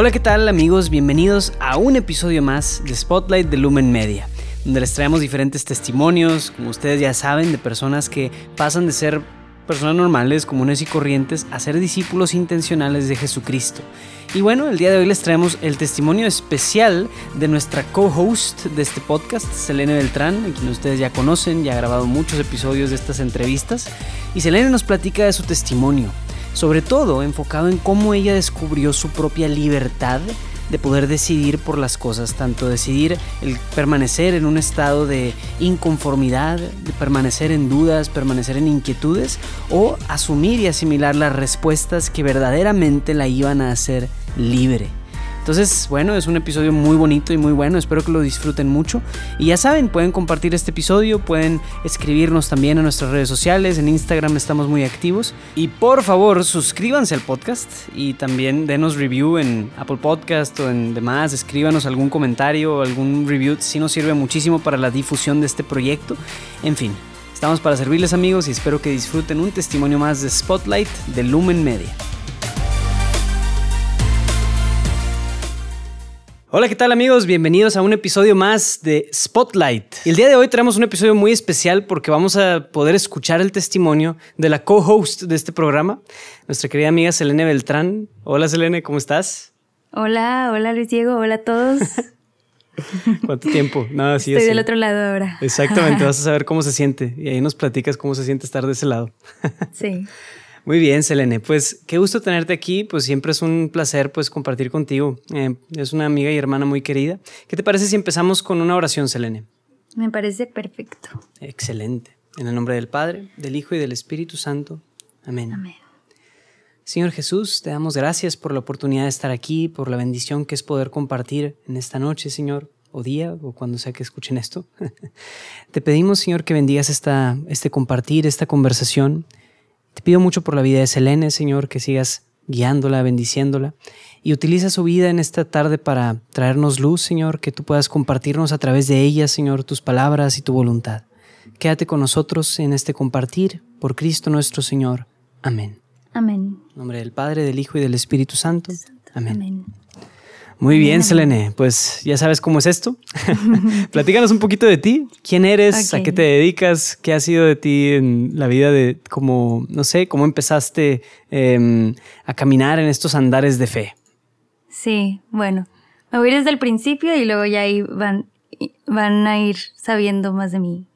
Hola, ¿qué tal amigos? Bienvenidos a un episodio más de Spotlight de Lumen Media, donde les traemos diferentes testimonios, como ustedes ya saben, de personas que pasan de ser personas normales, comunes y corrientes, a ser discípulos intencionales de Jesucristo. Y bueno, el día de hoy les traemos el testimonio especial de nuestra co-host de este podcast, Selene Beltrán, a quien ustedes ya conocen, ya ha grabado muchos episodios de estas entrevistas. Y Selene nos platica de su testimonio, sobre todo enfocado en cómo ella descubrió su propia libertad de poder decidir por las cosas, tanto decidir el permanecer en un estado de inconformidad, de permanecer en dudas, permanecer en inquietudes o asumir y asimilar las respuestas que verdaderamente la iban a hacer libre. Entonces, bueno, es un episodio muy bonito y muy bueno, espero que lo disfruten mucho. Y ya saben, pueden compartir este episodio, pueden escribirnos también en nuestras redes sociales, en Instagram estamos muy activos. Y por favor, suscríbanse al podcast y también denos review en Apple Podcast o en demás, escríbanos algún comentario o algún review, si nos sirve muchísimo para la difusión de este proyecto. En fin, estamos para servirles amigos y espero que disfruten un testimonio más de Spotlight de Lumen Media. Hola, ¿qué tal amigos? Bienvenidos a un episodio más de Spotlight. el día de hoy tenemos un episodio muy especial porque vamos a poder escuchar el testimonio de la co-host de este programa, nuestra querida amiga Selene Beltrán. Hola Selene, ¿cómo estás? Hola, hola Luis Diego, hola a todos. ¿Cuánto tiempo? Nada, sí, Estoy del otro lado ahora. Exactamente, vas a saber cómo se siente y ahí nos platicas cómo se siente estar de ese lado. Sí. Muy bien, Selene. Pues qué gusto tenerte aquí. Pues siempre es un placer pues compartir contigo. Eh, es una amiga y hermana muy querida. ¿Qué te parece si empezamos con una oración, Selene? Me parece perfecto. Excelente. En el nombre del Padre, del Hijo y del Espíritu Santo. Amén. Amén. Señor Jesús, te damos gracias por la oportunidad de estar aquí, por la bendición que es poder compartir en esta noche, Señor, o día, o cuando sea que escuchen esto. te pedimos, Señor, que bendigas esta, este compartir, esta conversación. Te pido mucho por la vida de Selene, Señor, que sigas guiándola, bendiciéndola y utiliza su vida en esta tarde para traernos luz, Señor, que tú puedas compartirnos a través de ella, Señor, tus palabras y tu voluntad. Quédate con nosotros en este compartir por Cristo nuestro Señor. Amén. Amén. En nombre del Padre, del Hijo y del Espíritu Santo. Amén. Amén. Muy bien, Selene. Pues ya sabes cómo es esto. Platícanos un poquito de ti. ¿Quién eres? ¿A qué te dedicas? ¿Qué ha sido de ti en la vida de cómo, no sé, cómo empezaste em, a caminar en estos andares de fe? Sí, bueno. Me voy desde el principio y luego ya ahí van, van a ir sabiendo más de mí,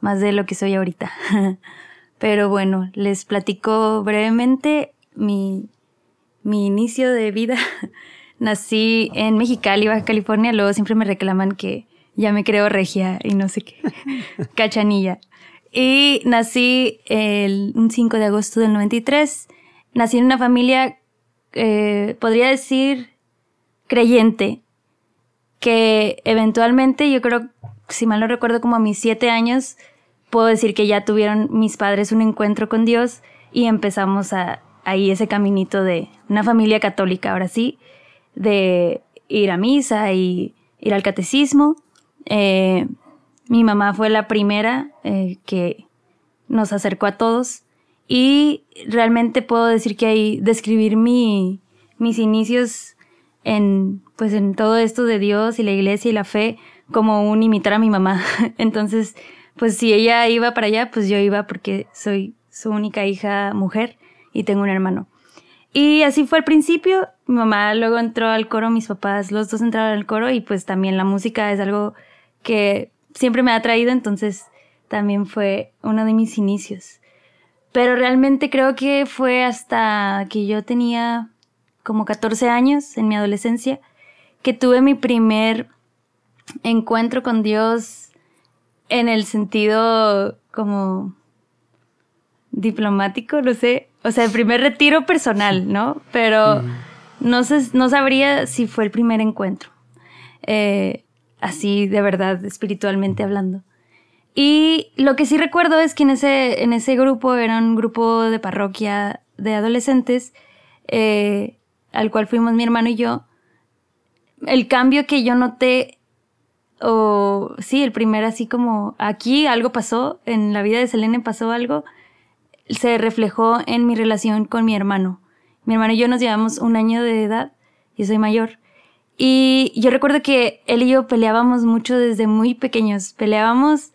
más de lo que soy ahorita. Pero bueno, les platico brevemente mi, mi inicio de vida. nací en Mexicali, Baja California, luego siempre me reclaman que ya me creo regia y no sé qué, cachanilla. Y nací el, un 5 de agosto del 93. Nací en una familia, eh, podría decir, creyente, que eventualmente, yo creo, si mal no recuerdo, como a mis siete años, puedo decir que ya tuvieron mis padres un encuentro con Dios y empezamos a, ahí ese caminito de una familia católica, ahora sí de ir a misa y ir al catecismo. Eh, mi mamá fue la primera eh, que nos acercó a todos y realmente puedo decir que ahí describir mi, mis inicios en pues en todo esto de Dios y la iglesia y la fe como un imitar a mi mamá. Entonces, pues si ella iba para allá, pues yo iba porque soy su única hija mujer y tengo un hermano. Y así fue al principio. Mi mamá luego entró al coro, mis papás, los dos entraron al coro y pues también la música es algo que siempre me ha traído, entonces también fue uno de mis inicios. Pero realmente creo que fue hasta que yo tenía como 14 años en mi adolescencia que tuve mi primer encuentro con Dios en el sentido como diplomático, no sé, o sea, el primer retiro personal, ¿no? Pero no, sé, no sabría si fue el primer encuentro. Eh, así de verdad, espiritualmente hablando. Y lo que sí recuerdo es que en ese, en ese grupo era un grupo de parroquia de adolescentes, eh, al cual fuimos mi hermano y yo. El cambio que yo noté, o sí, el primer así como aquí algo pasó, en la vida de Selene pasó algo, se reflejó en mi relación con mi hermano. Mi hermano y yo nos llevamos un año de edad yo soy mayor. Y yo recuerdo que él y yo peleábamos mucho desde muy pequeños. Peleábamos,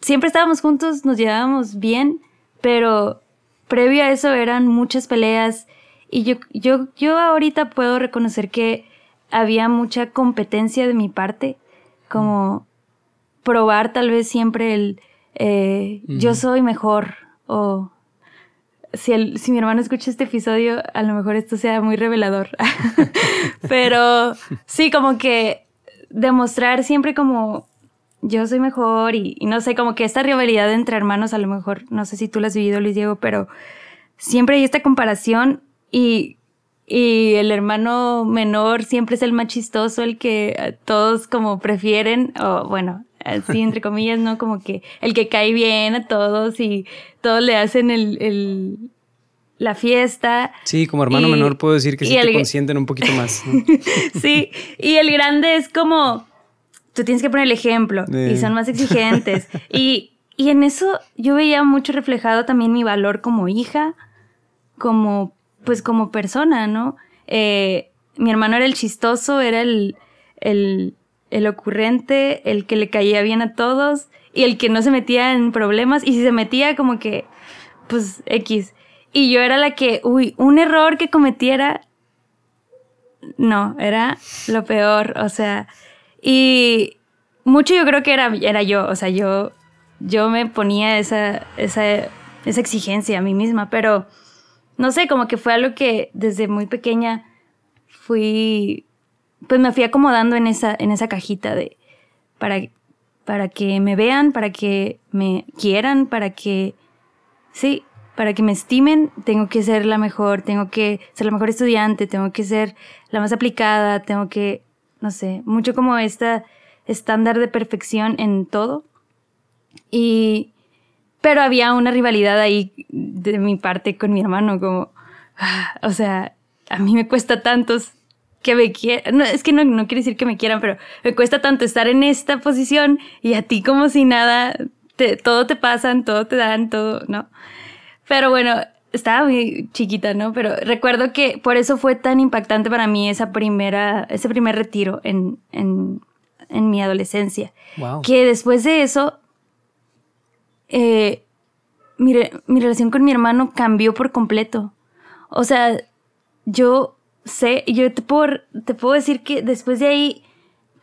siempre estábamos juntos, nos llevábamos bien, pero previo a eso eran muchas peleas. Y yo, yo, yo ahorita puedo reconocer que había mucha competencia de mi parte, como probar tal vez siempre el eh, yo soy mejor o si, el, si mi hermano escucha este episodio, a lo mejor esto sea muy revelador. Pero sí, como que demostrar siempre como yo soy mejor y, no sé, como que esta rivalidad entre hermanos, a lo mejor, no sé si tú la has vivido, Luis Diego, pero siempre hay esta comparación y, y el hermano menor siempre es el más chistoso, el que todos como prefieren, o bueno, así entre comillas, ¿no? Como que el que cae bien a todos y todos le hacen el, la fiesta. Sí, como hermano menor puedo decir que sí te consienten un poquito más. sí, y el grande es como, tú tienes que poner el ejemplo y son más exigentes. y, y en eso yo veía mucho reflejado también mi valor como hija, como, pues como persona, ¿no? Eh, mi hermano era el chistoso, era el, el el ocurrente, el que le caía bien a todos y el que no se metía en problemas y si se metía como que, pues X. Y yo era la que, uy, un error que cometiera, no, era lo peor, o sea, y mucho yo creo que era, era yo, o sea, yo, yo me ponía esa, esa, esa exigencia a mí misma, pero no sé, como que fue algo que desde muy pequeña fui pues me fui acomodando en esa, en esa cajita de para, para que me vean, para que me quieran, para que sí, para que me estimen, tengo que ser la mejor, tengo que ser la mejor estudiante, tengo que ser la más aplicada, tengo que, no sé, mucho como este estándar de perfección en todo. Y, pero había una rivalidad ahí de mi parte con mi hermano, como, ah, o sea, a mí me cuesta tantos que me quieran, no, es que no, no quiere decir que me quieran, pero me cuesta tanto estar en esta posición y a ti como si nada, te, todo te pasan, todo te dan, todo, ¿no? Pero bueno, estaba muy chiquita, ¿no? Pero recuerdo que por eso fue tan impactante para mí esa primera, ese primer retiro en, en, en mi adolescencia. Que después de eso, eh, mi, mi relación con mi hermano cambió por completo. O sea, yo sé, yo te puedo, te puedo decir que después de ahí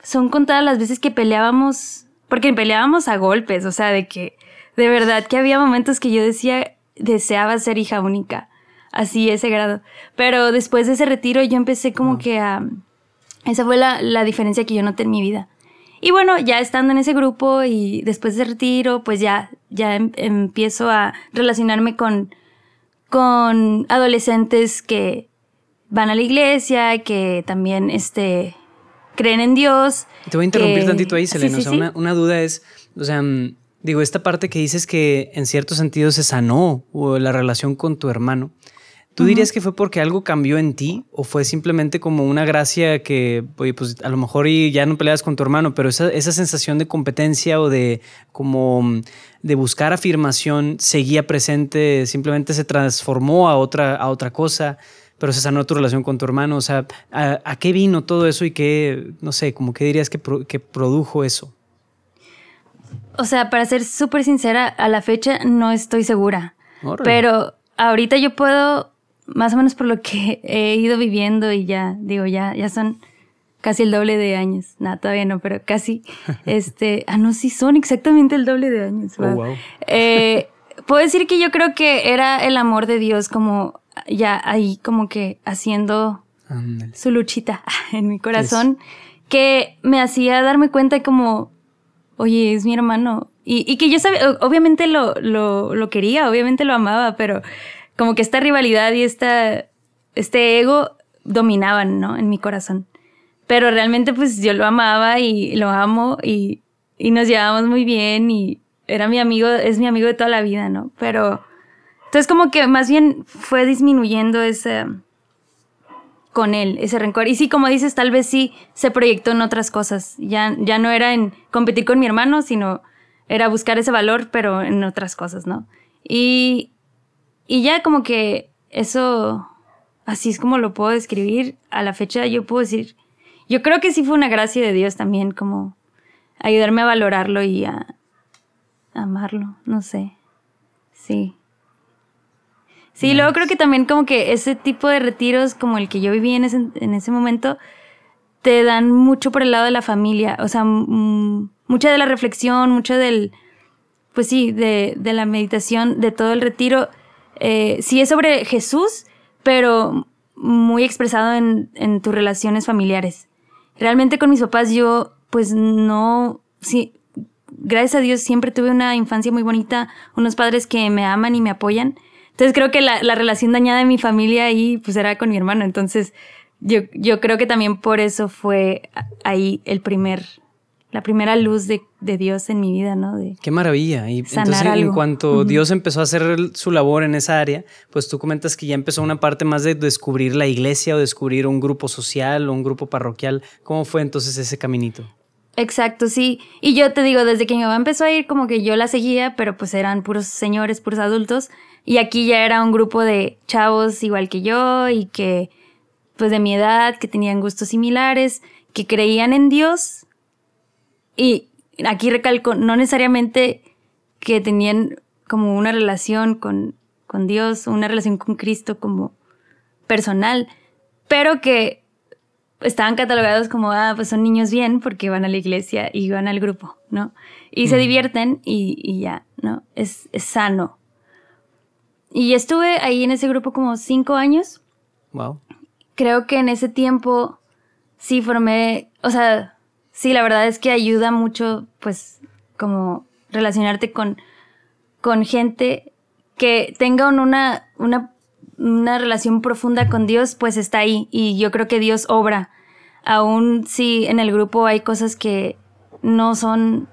son contadas las veces que peleábamos, porque peleábamos a golpes, o sea, de que de verdad que había momentos que yo decía, deseaba ser hija única, así ese grado. Pero después de ese retiro yo empecé como que a... Esa fue la, la diferencia que yo noté en mi vida. Y bueno, ya estando en ese grupo y después de ese retiro, pues ya, ya em, empiezo a relacionarme con, con adolescentes que, van a la iglesia, que también este, creen en Dios. Te voy a interrumpir tantito ahí, Selena. o sea, Una, una, duda es, o sea, mm, digo, esta parte que dices que en cierto sentido se sanó o la relación con tu hermano. ¿Tú dirías que fue porque algo cambió en ti o fue simplemente como una gracia que, oye, pues a lo mejor y ya no peleas con tu hermano, pero esa, esa sensación de competencia o de como mm, de buscar afirmación seguía presente, simplemente se transformó a otra, a otra cosa? Pero se sanó tu relación con tu hermano. O sea, ¿a, qué vino todo eso y qué, no sé, como qué dirías que, produjo eso? O sea, para ser súper sincera, a la fecha no estoy segura. Pero ahorita yo puedo, más o menos por lo que he ido viviendo y ya, digo, ya, ya son casi el doble de años. Nada, todavía no, pero casi. este, ah, no, sí son exactamente el doble de años. Oh, wow. Eh, puedo decir que yo creo que era el amor de Dios como ya ahí como que haciendo su luchita en mi corazón, que me hacía darme cuenta como, oye, es mi hermano. Y, que yo sabía, obviamente lo, lo, quería, obviamente lo amaba, pero como que esta rivalidad y esta, este ego dominaban, ¿no? En mi corazón. Pero realmente pues yo lo amaba y lo amo y, y nos llevábamos muy bien y era mi amigo, es mi amigo de toda la vida, ¿no? Pero entonces como que más bien fue disminuyendo ese con él, ese rencor. Y sí, como dices, tal vez sí se proyectó en otras cosas. Ya, ya no era en competir con mi hermano, sino era buscar ese valor, pero en otras cosas, ¿no? Y, y ya como que eso así es como lo puedo describir. A la fecha yo puedo decir, yo creo que sí fue una gracia de Dios también, como ayudarme a valorarlo y a, amarlo, no sé. Sí. Sí, luego creo que también como que ese tipo de retiros como el que yo viví en ese, en ese momento te dan mucho por el lado de la familia, o sea, mucha de la reflexión, mucho del, pues sí, de, de la meditación, de todo el retiro, eh, sí es sobre Jesús, pero muy expresado en, en tus relaciones familiares. Realmente con mis papás yo pues no, sí, gracias a Dios siempre tuve una infancia muy bonita, unos padres que me aman y me apoyan. Entonces creo que la, relación dañada de mi familia ahí pues era con mi hermano. Entonces yo, yo creo que también por eso fue ahí el primer, la primera luz de, Dios en mi vida, ¿no? De Qué maravilla. Y entonces en cuanto Dios empezó a hacer su labor en esa área, pues tú comentas que ya empezó una parte más de descubrir la iglesia o descubrir un grupo social o un grupo parroquial. ¿Cómo fue entonces ese caminito? Exacto, sí. Y yo te digo, desde que mi mamá empezó a ir, como que yo la seguía, pero pues eran puros señores, puros adultos. Y aquí ya era un grupo de chavos igual que yo y que, pues de mi edad, que tenían gustos similares, que creían en Dios. Y aquí recalco, no necesariamente que tenían como una relación con, con Dios, una relación con Cristo como personal, pero que estaban catalogados como, ah, pues son niños bien porque van a la iglesia y van al grupo, ¿no? Y se divierten y, ya, ¿no? Es, sano. Y estuve ahí en ese grupo como cinco años. Wow. Creo que en ese tiempo sí formé, o sea, sí, la verdad es que ayuda mucho, pues, como relacionarte con, con gente que tengan una, una una relación profunda con Dios, pues está ahí y yo creo que Dios obra. Aún si en el grupo hay cosas que no son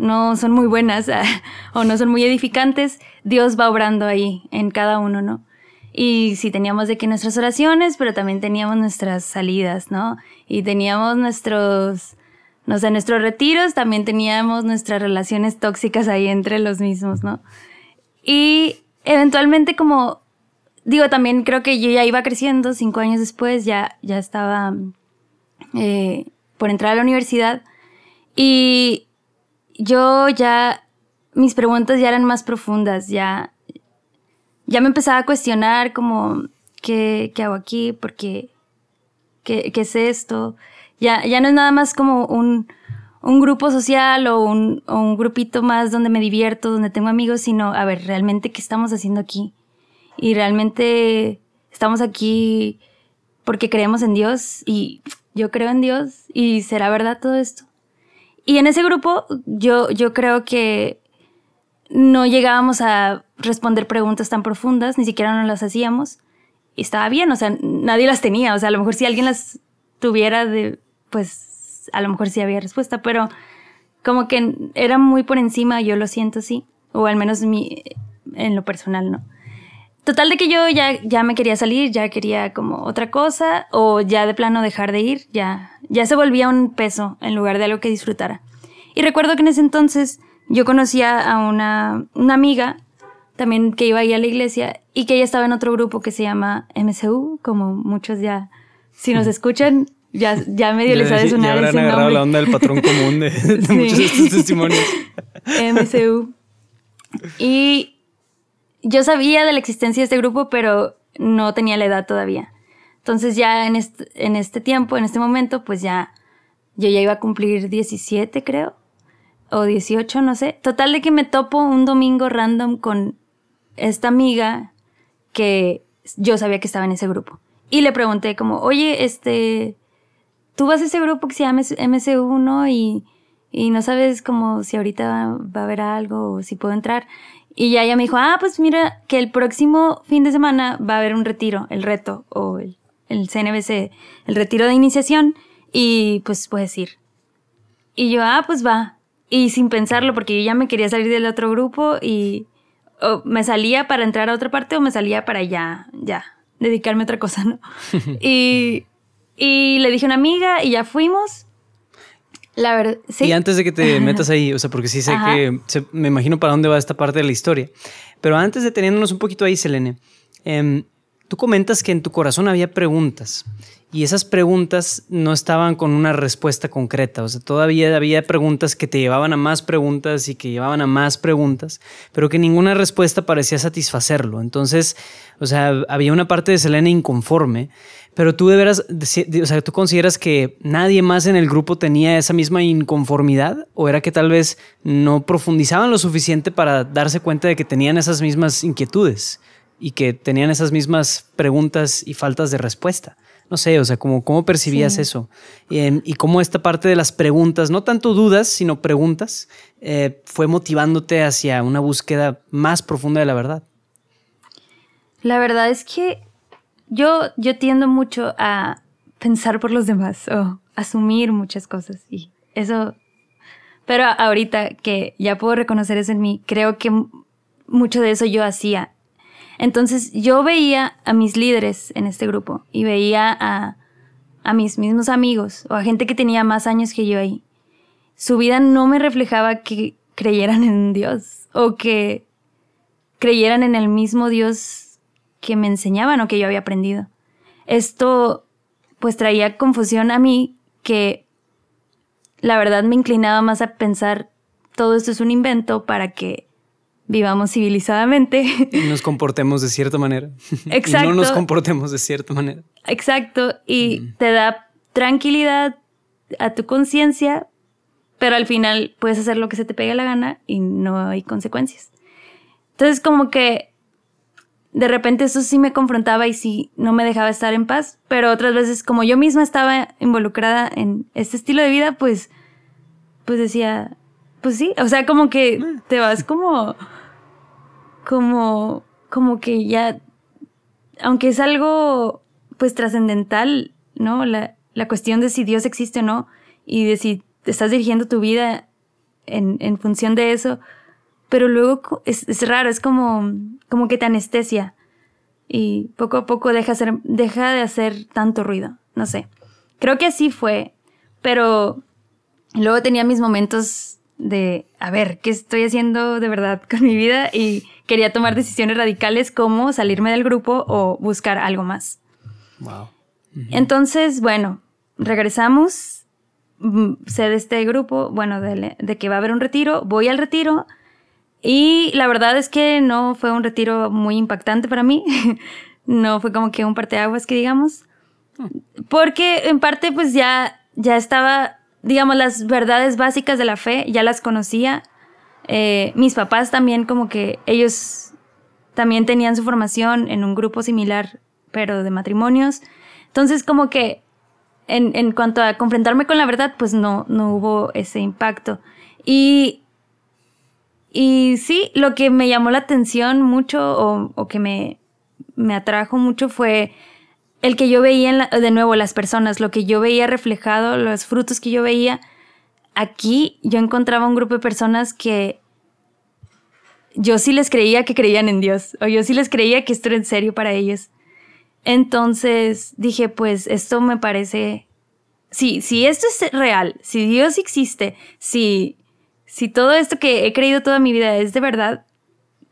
no son muy buenas o no son muy edificantes, Dios va obrando ahí en cada uno, ¿no? Y sí teníamos de que nuestras oraciones, pero también teníamos nuestras salidas, ¿no? Y teníamos nuestros, no sé, nuestros retiros, también teníamos nuestras relaciones tóxicas ahí entre los mismos, ¿no? Y eventualmente como, digo, también creo que yo ya iba creciendo, cinco años después ya, ya estaba eh, por entrar a la universidad y yo ya, mis preguntas ya eran más profundas, ya, ya me empezaba a cuestionar como, ¿qué, qué hago aquí? ¿Por qué? ¿Qué, qué es esto? Ya, ya no es nada más como un, un grupo social o un, o un grupito más donde me divierto, donde tengo amigos, sino, a ver, realmente, ¿qué estamos haciendo aquí? Y realmente estamos aquí porque creemos en Dios y yo creo en Dios y será verdad todo esto. Y en ese grupo yo, yo creo que no llegábamos a responder preguntas tan profundas, ni siquiera nos las hacíamos. Y estaba bien, o sea, nadie las tenía. O sea, a lo mejor si alguien las tuviera, de, pues a lo mejor sí había respuesta, pero como que era muy por encima, yo lo siento así, o al menos mi, en lo personal, ¿no? Total de que yo ya, ya me quería salir, ya quería como otra cosa, o ya de plano dejar de ir, ya, ya se volvía un peso en lugar de algo que disfrutara. Y recuerdo que en ese entonces yo conocía a una, una amiga también que iba ahí a la iglesia y que ella estaba en otro grupo que se llama MCU, como muchos ya, si nos escuchan, ya, ya medio les ha de sonar ya habrán agarrado la onda del patrón común de, muchos de estos testimonios. MCU. Y yo sabía de la existencia de este grupo, pero no tenía la edad todavía. Entonces ya en este, en este tiempo, en este momento, pues ya yo ya iba a cumplir 17, creo. O 18, no sé. Total de que me topo un domingo random con esta amiga que yo sabía que estaba en ese grupo. Y le pregunté como, oye, este, tú vas a ese grupo que se llama MC1 y, y no sabes como si ahorita va, a haber algo o si puedo entrar. Y ya ella me dijo, ah, pues mira, que el próximo fin de semana va a haber un retiro, el reto o el, el CNBC, el retiro de iniciación y pues puedes ir. Y yo, ah, pues va. Y sin pensarlo, porque yo ya me quería salir del otro grupo y o me salía para entrar a otra parte o me salía para ya, ya, dedicarme a otra cosa, ¿no? y, y le dije a una amiga y ya fuimos. La verdad, sí. Y antes de que te metas ahí, o sea, porque sí sé que me imagino para dónde va esta parte de la historia. Pero antes de teniéndonos un poquito ahí, Selene, em, Tú comentas que en tu corazón había preguntas y esas preguntas no estaban con una respuesta concreta, o sea, todavía había preguntas que te llevaban a más preguntas y que llevaban a más preguntas, pero que ninguna respuesta parecía satisfacerlo. Entonces, o sea, había una parte de Selena inconforme, pero tú de veras, o sea, tú consideras que nadie más en el grupo tenía esa misma inconformidad o era que tal vez no profundizaban lo suficiente para darse cuenta de que tenían esas mismas inquietudes y que tenían esas mismas preguntas y faltas de respuesta. No sé, o sea, ¿cómo, cómo percibías eso? Em, y cómo esta parte de las preguntas, no tanto dudas, sino preguntas, eh, fue motivándote hacia una búsqueda más profunda de la verdad. La verdad es que yo, yo tiendo mucho a pensar por los demás o asumir muchas cosas y eso... Pero ahorita que ya puedo reconocer eso en mí, creo que mucho de eso yo hacía entonces yo veía a mis líderes en este grupo y veía a, a mis mismos amigos o a gente que tenía más años que yo ahí. Su vida no me reflejaba que creyeran en Dios o que creyeran en el mismo Dios que me enseñaban o que yo había aprendido. Esto pues traía confusión a mí que la verdad me inclinaba más a pensar todo esto es un invento para que vivamos civilizadamente. Y nos comportemos de cierta manera. Exacto. y no nos comportemos de cierta manera. Exacto. Y mm. te da tranquilidad a tu conciencia, pero al final puedes hacer lo que se te pegue la gana y no hay consecuencias. Entonces como que de repente eso sí me confrontaba y sí no me dejaba estar en paz, pero otras veces como yo misma estaba involucrada en este estilo de vida, pues pues decía, pues sí, o sea, como que mm. te vas como como, como que ya, aunque es algo pues trascendental, ¿no? La, la, cuestión de si Dios existe o no y de si te estás dirigiendo tu vida en, en función de eso, pero luego es, es, raro, es como, como que te anestesia y poco a poco deja, hacer, deja de hacer tanto ruido, no sé. Creo que así fue, pero luego tenía mis momentos de, a ver, ¿qué estoy haciendo de verdad con mi vida? Y quería tomar decisiones radicales como salirme del grupo o buscar algo más. Wow. Entonces, bueno, regresamos, mm, sé de este grupo, bueno, de, de, que va a haber un retiro, voy al retiro y la verdad es que no fue un retiro muy impactante para mí, no fue como que un parteaguas que digamos, hmm. porque en parte pues ya, ya estaba, digamos, las verdades básicas de la fe, ya las conocía, eh, mis papás también como que ellos también tenían su formación en un grupo similar, pero de matrimonios. Entonces como que en, en cuanto a confrontarme con la verdad, pues no, no hubo ese impacto. Y, y sí, lo que me llamó la atención mucho o, o que me, me atrajo mucho fue el que yo veía de nuevo las personas, lo que yo veía reflejado, los frutos que yo veía aquí yo encontraba un grupo de personas que yo sí les creía que creían en Dios, o yo sí les creía que esto era en serio para ellos. Entonces dije, pues esto me parece, sí, si esto es real, si Dios existe, si, si todo esto que he creído toda mi vida es de verdad,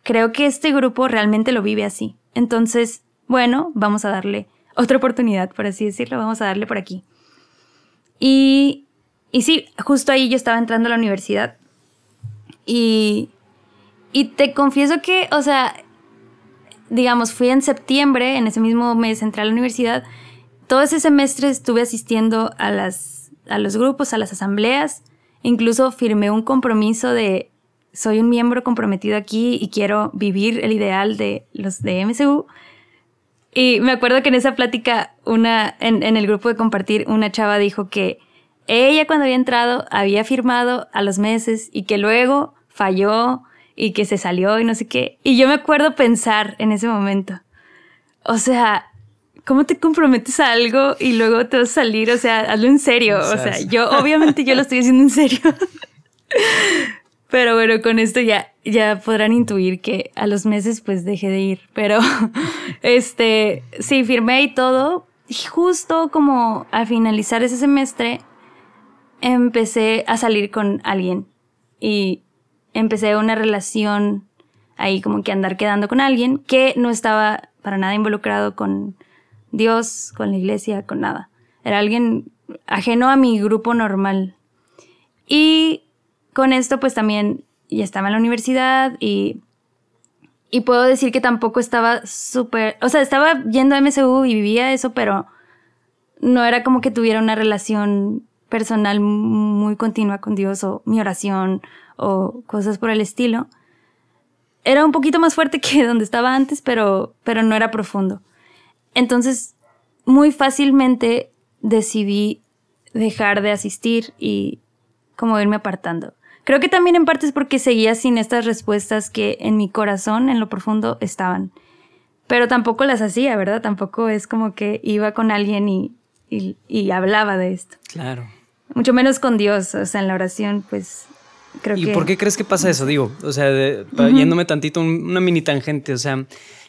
creo que este grupo realmente lo vive así. Entonces, bueno, vamos a darle otra oportunidad, por así decirlo, vamos a darle por aquí. Y y sí, justo ahí yo estaba entrando a la universidad. Y, y te confieso que, o sea, digamos, fui en septiembre, en ese mismo mes entré a la universidad. Todo ese semestre estuve asistiendo a, las, a los grupos, a las asambleas. Incluso firmé un compromiso de soy un miembro comprometido aquí y quiero vivir el ideal de los de MSU. Y me acuerdo que en esa plática, una, en, en el grupo de compartir, una chava dijo que ella cuando había entrado había firmado a los meses y que luego falló y que se salió y no sé qué. Y yo me acuerdo pensar en ese momento, o sea, ¿cómo te comprometes a algo y luego te vas a salir? O sea, hazlo en serio. O sea, yo obviamente yo lo estoy haciendo en serio. Pero bueno, con esto ya, ya podrán intuir que a los meses pues dejé de ir. Pero este, sí, firmé y todo. Y justo como al finalizar ese semestre, empecé a salir con alguien y empecé una relación ahí como que andar quedando con alguien que no estaba para nada involucrado con Dios, con la iglesia, con nada. Era alguien ajeno a mi grupo normal. Y con esto pues también ya estaba en la universidad y, y puedo decir que tampoco estaba súper, o sea, estaba yendo a MSU y vivía eso, pero no era como que tuviera una relación personal muy continua con Dios o mi oración o cosas por el estilo. Era un poquito más fuerte que donde estaba antes, pero, pero no era profundo. Entonces, muy fácilmente decidí dejar de asistir y como irme apartando. Creo que también en parte es porque seguía sin estas respuestas que en mi corazón, en lo profundo, estaban. Pero tampoco las hacía, ¿verdad? Tampoco es como que iba con alguien y, y, hablaba de esto. Claro. Mucho menos con Dios, o sea, en la oración, pues creo ¿Y por qué crees que pasa eso? Digo, o sea, yéndome tantito, una mini tangente, o sea,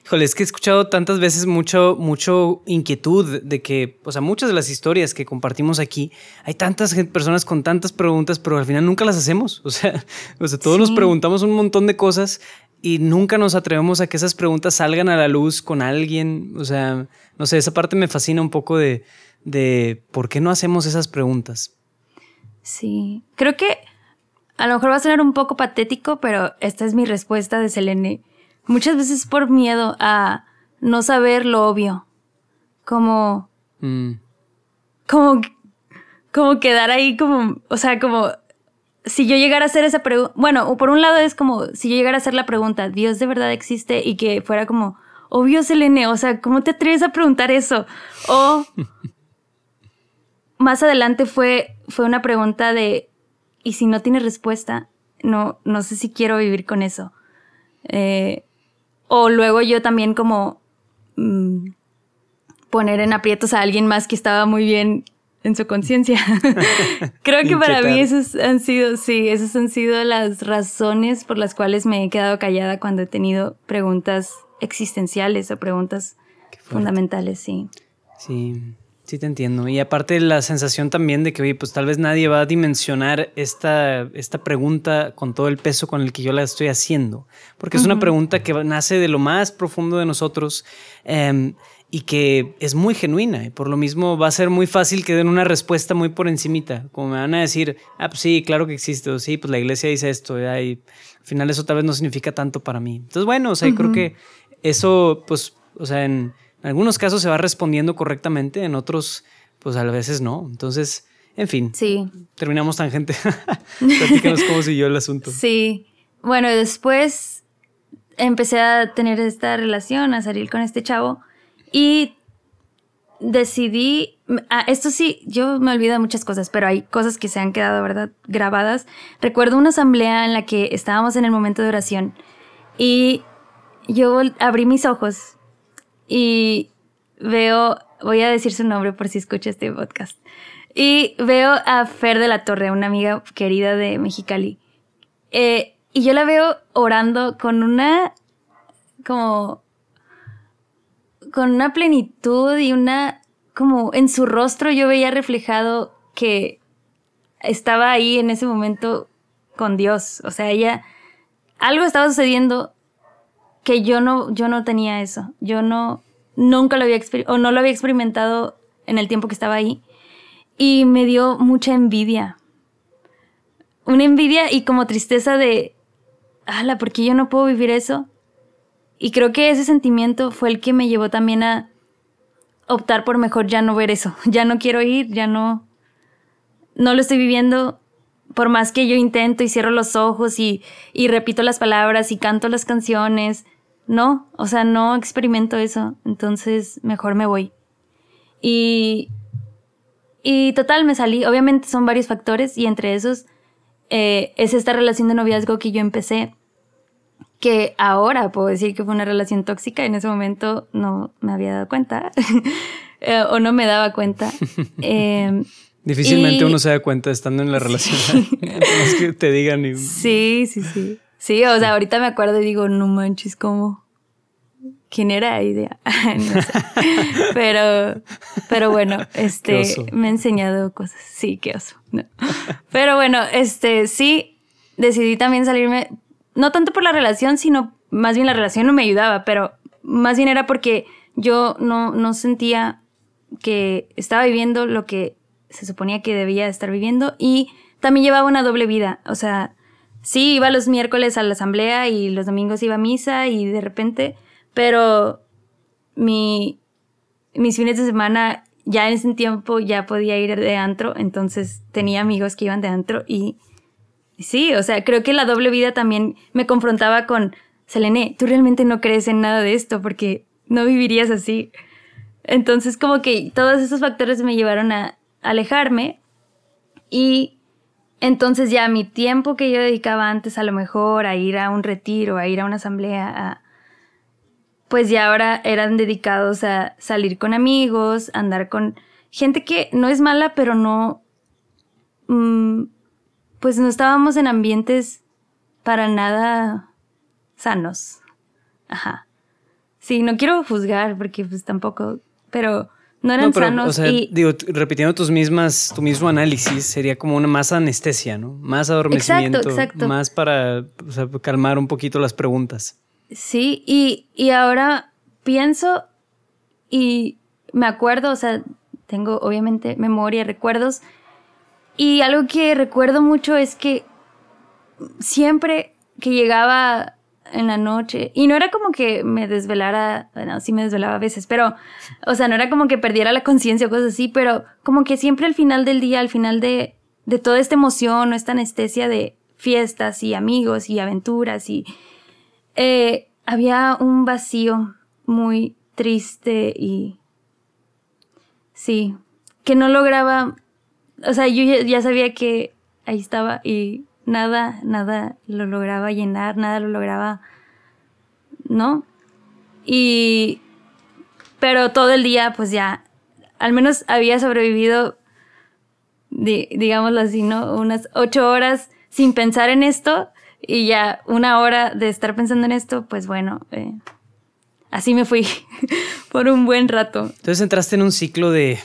Híjole, es que he escuchado tantas veces mucho, mucho inquietud de que, o sea, muchas de las historias que compartimos aquí, hay tantas personas con tantas preguntas, pero al final nunca las hacemos. O sea, o sea todos nos preguntamos un montón de cosas y nunca nos atrevemos a que esas preguntas salgan a la luz con alguien. O sea, no sé, esa parte me fascina un poco de, de por qué no hacemos esas preguntas. Sí, creo que a lo mejor va a sonar un poco patético, pero esta es mi respuesta de Selene muchas veces por miedo a no saber lo obvio. Como. Mm. Como. Como quedar ahí como. O sea, como. Si yo llegara a hacer esa pregunta. Bueno, por un lado es como si yo llegara a hacer la pregunta, ¿Dios de verdad existe? Y que fuera como. Obvio, Selene. O sea, ¿cómo te atreves a preguntar eso? O. más adelante fue, fue una pregunta de. ¿Y si no tiene respuesta? No, no sé si quiero vivir con eso. Eh, o luego yo también como mm, poner en aprietos a alguien más que estaba muy bien en su conciencia. Creo que para mí esas han sido, sí, esas han sido las razones por las cuales me he quedado callada cuando he tenido preguntas existenciales o preguntas fundamentales, sí. Sí. Sí, te entiendo. Y aparte la sensación también de que, oye, pues tal vez nadie va a dimensionar esta, esta pregunta con todo el peso con el que yo la estoy haciendo. Porque es una pregunta que nace de lo más profundo de nosotros em, y que es muy genuina. Y por lo mismo va a ser muy fácil que den una respuesta muy por encimita. Como me van a decir, ah, pues sí, claro que existe. O sí, pues la iglesia dice esto. Y al final eso tal vez no significa tanto para mí. Entonces, bueno, o sea, creo que eso, pues, o sea, en en algunos casos se va respondiendo correctamente, en otros, pues a veces no. Entonces, en fin. Sí. Terminamos tangente. Platícanos cómo siguió el asunto. Sí. Bueno, después empecé a tener esta relación, a salir con este chavo y decidí, ah, esto sí, yo me olvido de muchas cosas, pero hay cosas que se han quedado, ¿verdad? Grabadas. Recuerdo una asamblea en la que estábamos en el momento de oración y yo abrí mis ojos y veo, voy a decir su nombre por si escucha este podcast. Y veo a Fer de la Torre, una amiga querida de Mexicali. Eh, y yo la veo orando con una, como, con una plenitud y una, como en su rostro yo veía reflejado que estaba ahí en ese momento con Dios. O sea, ella, algo estaba sucediendo que yo no, yo no tenía eso. Yo no, nunca lo había o no lo había experimentado en el tiempo que estaba ahí. Y me dio mucha envidia. Una envidia y como tristeza de, ala, ¿por qué yo no puedo vivir eso? Y creo que ese sentimiento fue el que me llevó también a optar por mejor ya no ver eso. Ya no quiero ir, ya no, no lo estoy viviendo. Por más que yo intento y cierro los ojos y, y repito las palabras y canto las canciones, no, o sea, no experimento eso, entonces mejor me voy. Y, y total, me salí. Obviamente son varios factores y entre esos eh, es esta relación de noviazgo que yo empecé, que ahora puedo decir que fue una relación tóxica, en ese momento no me había dado cuenta eh, o no me daba cuenta. Em, Difícilmente uno se da cuenta estando en la relación. que te digan. Sí, sí, sí. Sí, o sea, ahorita me acuerdo y digo, no manches, ¿cómo? ¿Quién era idea? Pero, pero bueno, este, me ha enseñado cosas. Sí, qué oso. Pero bueno, este, sí, decidí también salirme, no tanto por la relación, sino más bien la relación no me ayudaba, pero más bien era porque yo no, no sentía que estaba viviendo lo que se suponía que debía estar viviendo y también llevaba una doble vida. O sea, sí, iba los miércoles a la asamblea y los domingos iba a misa y de repente, pero mi, mis fines de semana ya en ese tiempo ya podía ir de antro, entonces tenía amigos que iban de antro y sí, o sea, creo que la doble vida también me confrontaba con, Selene, tú realmente no crees en nada de esto porque no vivirías así. Entonces como que todos esos factores me llevaron a alejarme y entonces ya mi tiempo que yo dedicaba antes a lo mejor a ir a un retiro, a ir a una asamblea, pues ya ahora eran dedicados a salir con amigos, andar con gente que no es mala, pero no, mm, pues no estábamos en ambientes para nada sanos. Ajá. Sí, no quiero juzgar porque pues tampoco, pero no eran sanos. O sea, digo, repitiendo tus mismas, tu mismo análisis, sería como una más anestesia, ¿no? Más adormecimiento. Exacto, exacto. Más para calmar un poquito las preguntas. Sí, y, y ahora pienso y me acuerdo, o sea, tengo obviamente memoria, recuerdos. Y algo que recuerdo mucho es que siempre que llegaba en la noche. Y no era como que me desvelara, bueno, sí me desvelaba a veces, pero, o sea, no era como que perdiera la conciencia o cosas así, pero como que siempre al final del día, al final de, de toda esta emoción o esta anestesia de fiestas y amigos y aventuras y eh, había un vacío muy triste y sí, que no lograba, o sea, yo ya sabía que ahí estaba y nada, nada lo lograba llenar, nada lo lograba, ¿no? Y, pero todo el día, pues ya, al menos había sobrevivido, digámoslo así, ¿no? Unas ocho horas sin pensar en esto y ya una hora de estar pensando en esto, pues bueno, eh, así me fui por un buen rato. Entonces entraste en un ciclo de,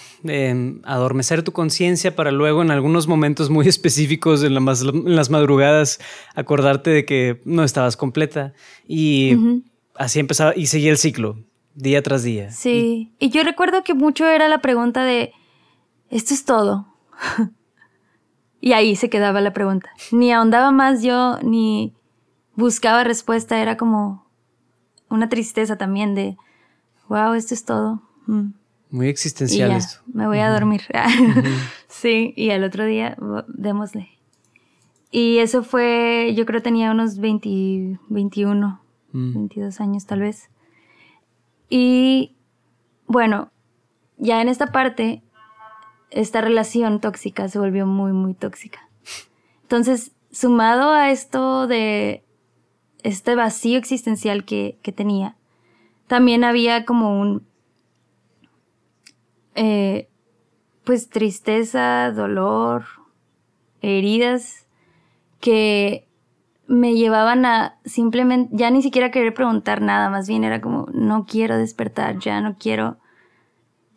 adormecer tu conciencia para luego en algunos momentos muy específicos en, las madrugadas acordarte de que no estabas completa y así empezaba y seguía el ciclo día tras día. Sí, y, yo recuerdo que mucho era la pregunta de, ¿esto es todo? y ahí se quedaba la pregunta. Ni ahondaba más yo, ni buscaba respuesta, era como, una tristeza también de, wow, esto es todo. Mm. Muy existencial esto. Me voy a dormir. sí, y al otro día, démosle. Y eso fue, yo creo tenía unos 20, 21, 22 años tal vez. Y bueno, ya en esta parte, esta relación tóxica se volvió muy, muy tóxica. Entonces, sumado a esto de este vacío existencial que, tenía, también había como un, eh, pues tristeza, dolor, heridas que me llevaban a simplemente, ya ni siquiera querer preguntar nada, más bien era como, no quiero despertar, ya no quiero,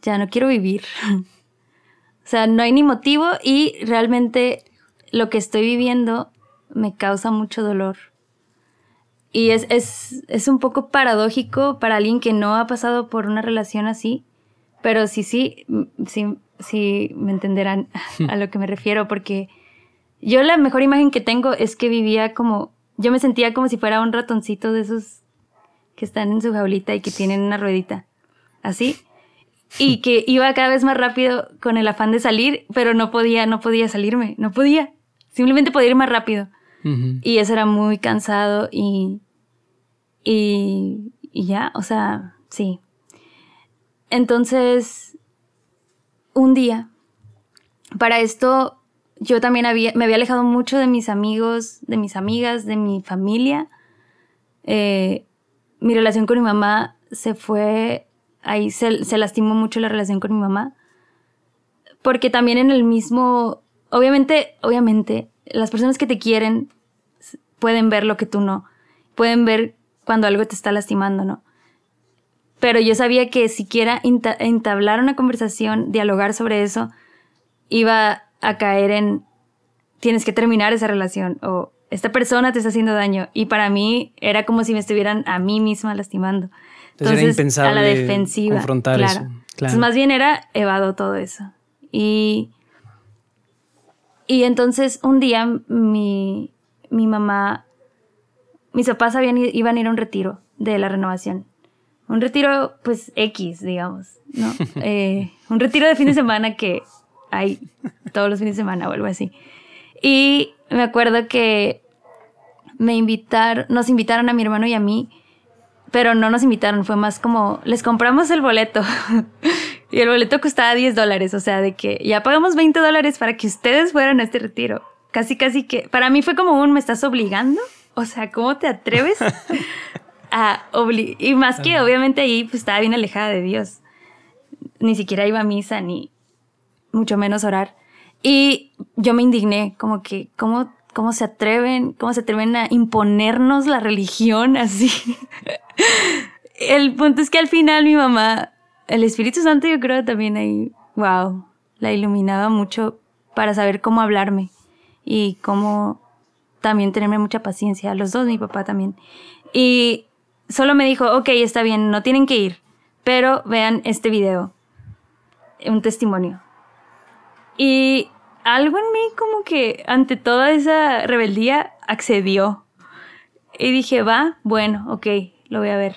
ya no quiero vivir. o sea, no hay ni motivo y realmente lo que estoy viviendo me causa mucho dolor. Y es, es, es, un poco paradójico para alguien que no ha pasado por una relación así, pero sí, sí, sí, sí me entenderán a lo que me refiero, porque yo la mejor imagen que tengo es que vivía como, yo me sentía como si fuera un ratoncito de esos que están en su jaulita y que tienen una ruedita, así, y que iba cada vez más rápido con el afán de salir, pero no podía, no podía salirme, no podía, simplemente podía ir más rápido. Y eso era muy cansado y y, ya, o sea, sí. Entonces, un día, para esto yo también había, me había alejado mucho de mis amigos, de mis amigas, de mi familia. Eh, mi relación con mi mamá se fue, ahí se, se, lastimó mucho la relación con mi mamá. Porque también en el mismo, obviamente, obviamente, las personas que te quieren pueden ver lo que tú no. Pueden ver cuando algo te está lastimando, ¿no? Pero yo sabía que siquiera entablar una conversación, dialogar sobre eso, iba a caer en tienes que terminar esa relación o esta persona te está haciendo daño. Y para mí era como si me estuvieran a mí misma lastimando. Entonces, a la defensiva. Confrontar claro. eso. Entonces, más bien era evado todo eso. Y, y entonces un día mi, mi mamá, mis papás habían, iban a ir a un retiro de la renovación. Un retiro, pues, X, digamos, ¿no? Eh, un retiro de fin de semana que hay todos los fines de semana o algo así. Y me acuerdo que me invitaron, nos invitaron a mi hermano y a mí, pero no nos invitaron, fue más como, les compramos el boleto. y el boleto costaba 10 dólares, o sea, de que ya pagamos 20 dólares para que ustedes fueran a este retiro. Casi, casi que, para mí fue como un, ¿me estás obligando? O sea, ¿cómo te atreves a obligar? Y más que obviamente ahí pues estaba bien alejada de Dios. Ni siquiera iba a misa, ni mucho menos orar. Y yo me indigné, como que, ¿cómo, cómo se atreven, cómo se atreven a imponernos la religión así? el punto es que al final mi mamá, el Espíritu Santo yo creo también ahí, wow, la iluminaba mucho para saber cómo hablarme y cómo también tenerme mucha paciencia, los dos, mi papá también. Y solo me dijo, ok, está bien, no tienen que ir, pero vean este video, un testimonio. Y algo en mí como que ante toda esa rebeldía accedió. Y dije, va, bueno, ok, lo voy a ver.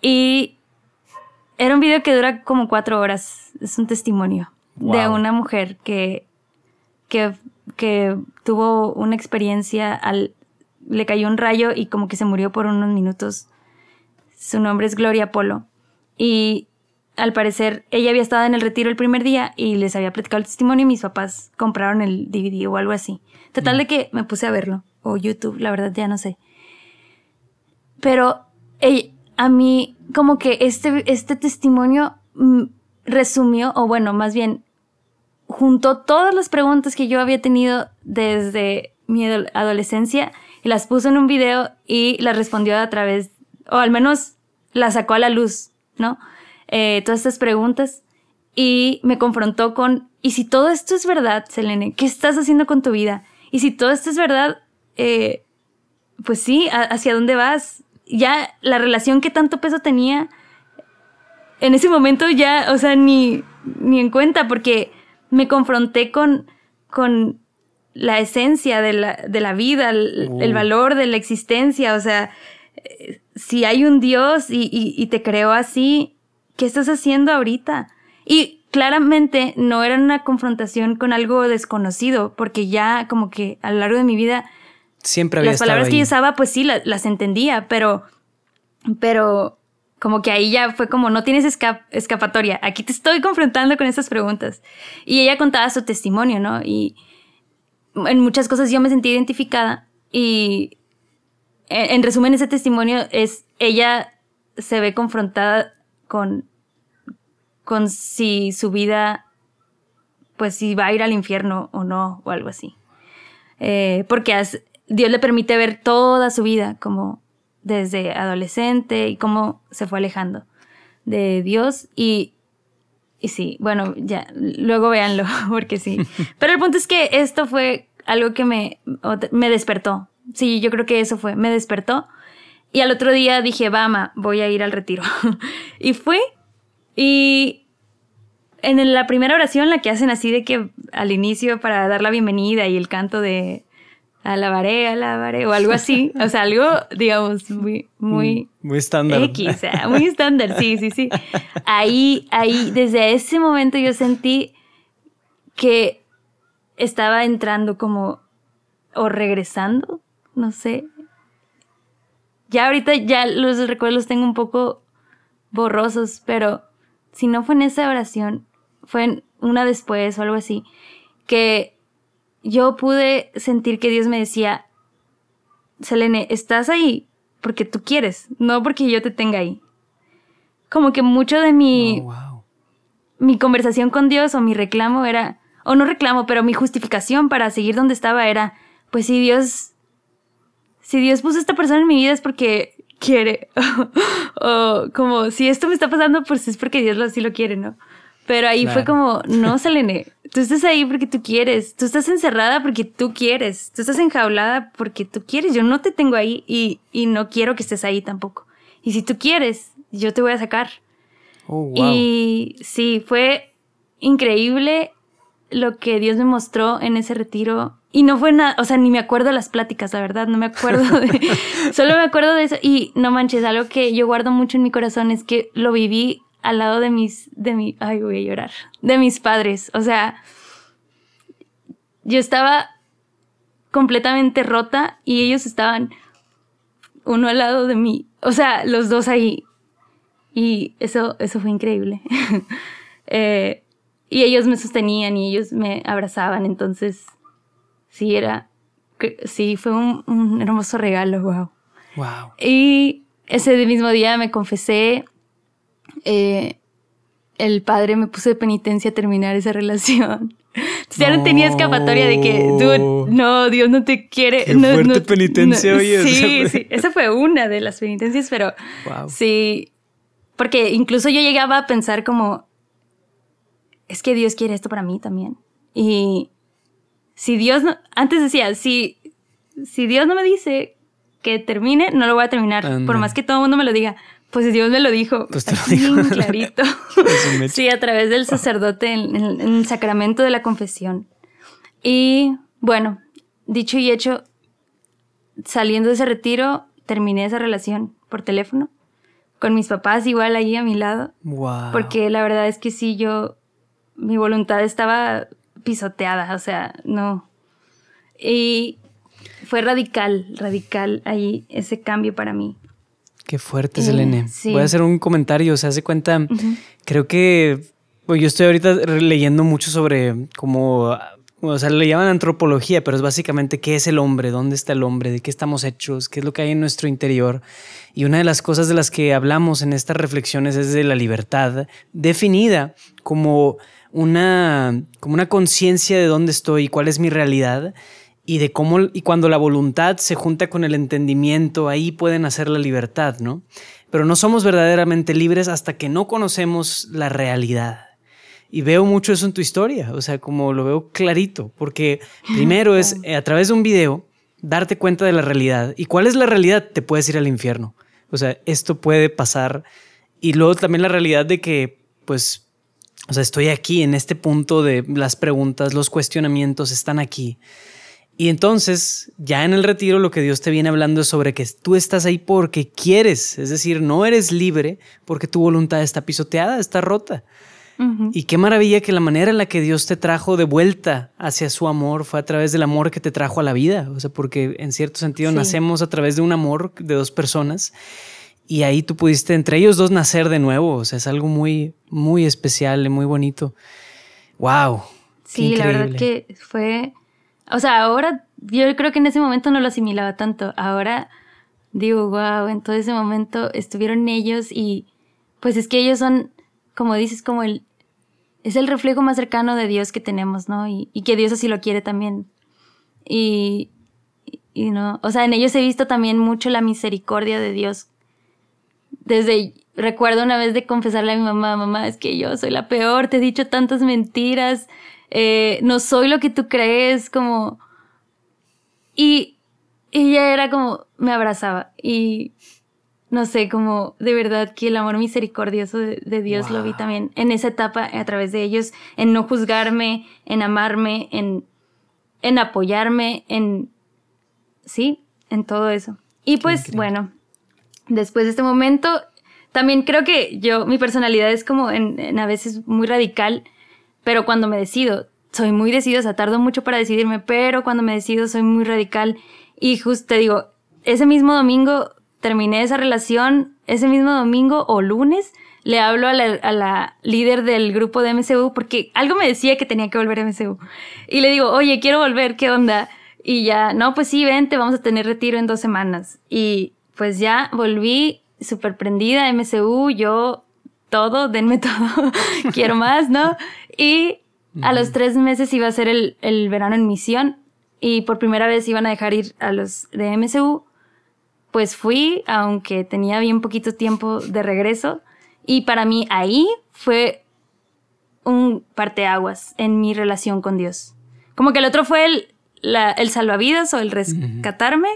Y era un video que dura como cuatro horas. Es un testimonio de una mujer que, que, que tuvo una experiencia al... Le cayó un rayo y como que se murió por unos minutos. Su nombre es Gloria Polo. Y al parecer ella había estado en el retiro el primer día y les había platicado el testimonio y mis papás compraron el DVD o algo así. Total mm. de que me puse a verlo, o YouTube, la verdad ya no sé. Pero a mí como que este, este testimonio mm, resumió, o bueno, más bien, juntó todas las preguntas que yo había tenido desde mi adolescencia y las puso en un video y las respondió a través, o al menos las sacó a la luz, ¿no? Eh, todas estas preguntas y me confrontó con, ¿y si todo esto es verdad, Selene? ¿Qué estás haciendo con tu vida? Y si todo esto es verdad, eh, pues sí, ¿hacia dónde vas? Ya la relación que tanto peso tenía, en ese momento ya, o sea, ni, ni en cuenta, porque me confronté con, con la esencia de la, de la vida, el, el, valor de la existencia, o sea, eh, si hay un Dios y, y, y te creó así, ¿qué estás haciendo ahorita? Y claramente no era una confrontación con algo desconocido, porque ya como que a lo largo de mi vida... Siempre había Las palabras que yo usaba, pues sí, las, entendía, pero... Pero como que ahí ya fue como, no tienes escapatoria, aquí te estoy confrontando con estas preguntas. Y ella contaba su testimonio, ¿no? Y en muchas cosas yo me sentí identificada y en resumen ese testimonio es, ella se ve confrontada con, con si su vida, pues si va a ir al infierno o no, o algo así. Eh, porque Dios le permite ver toda su vida, como desde adolescente y cómo se fue alejando de Dios y, y sí, bueno, ya, luego véanlo, porque sí. Pero el punto es que esto fue algo que me, me despertó. Sí, yo creo que eso fue, me despertó y al otro día dije, vama, voy a ir al retiro. y fui. Y en la primera oración, la que hacen así de que al inicio para dar la bienvenida y el canto de alabaré, alabaré o algo así. o sea, algo, digamos, muy, muy... Muy estándar. X, muy estándar, sí, sí, sí. Ahí, ahí, desde ese momento yo sentí que estaba entrando como, o regresando, no sé, ya ahorita ya los recuerdos tengo un poco borrosos, pero si no fue en esa oración, fue en una después o algo así, que yo pude sentir que Dios me decía, Selene, estás ahí porque tú quieres, no porque yo te tenga ahí. Como que mucho de mi, oh, mi conversación con Dios o mi reclamo era, o no reclamo, pero mi justificación para seguir donde estaba era, pues si Dios si Dios puso a esta persona en mi vida es porque quiere. o como, si esto me está pasando, pues es porque Dios así lo quiere, ¿no? Pero ahí fue como, no, Selene, Tú estás ahí porque tú quieres. Tú estás encerrada porque tú quieres. Tú estás enjaulada porque tú quieres. Yo no te tengo ahí y, y no quiero que estés ahí tampoco. Y si tú quieres, yo te voy a sacar. Oh, wow. Y sí, fue increíble lo que Dios me mostró en ese retiro. Y no fue nada, o sea, ni me acuerdo de las pláticas, la verdad, no me acuerdo de... solo me acuerdo de eso. Y no manches, algo que yo guardo mucho en mi corazón es que lo viví al lado de mis, de mi, ay, voy a llorar, de mis padres. O sea, yo estaba completamente rota y ellos estaban uno al lado de mí. O sea, los dos ahí. Y eso, eso fue increíble. eh, y ellos me sostenían y ellos me abrazaban. Entonces, sí, era, sí, fue un, un hermoso regalo, wow. Wow. Y ese mismo día me confesé. Eh, el padre me puso de penitencia a terminar esa relación. Entonces ya no tenía escapatoria de que, dude, no, Dios no te quiere. Qué no, fuerte no- penitencia, no- oye, Sí, sí, esa fue una de las penitencias, pero Wow. sí, porque incluso yo llegaba a pensar como, es que Dios quiere esto para mí también. Y si Dios no, antes decía, si, si Dios no me dice que termine, no lo voy a terminar, por más que todo el mundo me lo diga. Pues Dios me lo dijo, Pues te lo dijo. bien clarito. Sí, a través del sacerdote en, en- en el sacramento de la confesión. Y bueno, dicho y hecho, saliendo de ese retiro, terminé esa relación por teléfono, con mis papás igual allí a mi lado, Wow. porque la verdad es que sí, yo, mi voluntad estaba pisoteada, o sea, no. Y fue radical, radical ahí ese cambio para mí. Qué fuerte, Eh, Selene. sí. Voy a hacer un comentario. Se hace cuenta, creo que yo estoy ahorita leyendo mucho sobre cómo, o sea, le llaman antropología, pero es básicamente qué es el hombre, dónde está el hombre, de qué estamos hechos, qué es lo que hay en nuestro interior. Y una de las cosas de las que hablamos en estas reflexiones es de la libertad, definida como una, como una conciencia de dónde estoy y cuál es mi realidad y de cómo y cuando la voluntad se junta con el entendimiento, ahí pueden hacer la libertad, ¿no? Pero no somos verdaderamente libres hasta que no conocemos la realidad. Y veo mucho eso en tu historia, o sea, como lo veo clarito, porque primero es eh, a través de un video darte cuenta de la realidad. ¿Y cuál es la realidad? Te puedes ir al infierno. O sea, esto puede pasar. Y luego también la realidad de que, pues, o sea, estoy aquí en este punto de las preguntas, los cuestionamientos están aquí. Y entonces, ya en el retiro, lo que Dios te viene hablando es sobre que tú estás ahí porque quieres, es decir, no eres libre porque tu voluntad está pisoteada, está rota. Y qué maravilla que la manera en la que Dios te trajo de vuelta hacia su amor fue a través del amor que te trajo a la vida. O sea, porque en cierto sentido Sí. nacemos a través de un amor de dos personas y ahí tú pudiste entre ellos dos nacer de nuevo. O sea, es algo muy, muy especial y muy bonito. Wow. Sí, la verdad que fue, o sea, ahora yo creo que en ese momento no lo asimilaba tanto. Ahora digo, wow, en todo ese momento estuvieron ellos y pues es que ellos son, como dices, como el, es el reflejo más cercano de Dios que tenemos, ¿no? Y, y que Dios así lo quiere también. Y, y- no, o sea, en ellos he visto también mucho la misericordia de Dios. Desde, recuerdo una vez de confesarle a mi mamá, mamá, es que yo soy la peor, te he dicho tantas mentiras, eh, no soy lo que tú crees, como... Y ella era como, me abrazaba y no sé, como de verdad que el amor misericordioso de, de Dios lo vi también en esa etapa a través de ellos, en no juzgarme, en amarme, en, en apoyarme, en... Sí, en todo eso. Y pues increíble. bueno, después de este momento, también creo que yo, mi personalidad es como en, en a veces muy radical, pero cuando me decido, soy muy decidida, o sea, tardo mucho para decidirme, pero cuando me decido soy muy radical. Y justo te digo, ese mismo domingo terminé esa relación, ese mismo domingo o lunes le hablo a la, a la líder del grupo de MCU porque algo me decía que tenía que volver a MCU. Y le digo, oye, quiero volver, ¿qué onda? Y ya, no, pues sí, vente, vamos a tener retiro en dos semanas. Y pues ya volví súper prendida MCU, yo todo, denme todo, quiero más, ¿no? Y a los tres meses iba a ser el, el verano en misión y por primera vez iban a dejar ir a los de MCU. Pues fui, aunque tenía bien poquito tiempo de regreso. Y para mí ahí fue un parteaguas en mi relación con Dios. Como que el otro fue el, el salvavidas o el rescatarme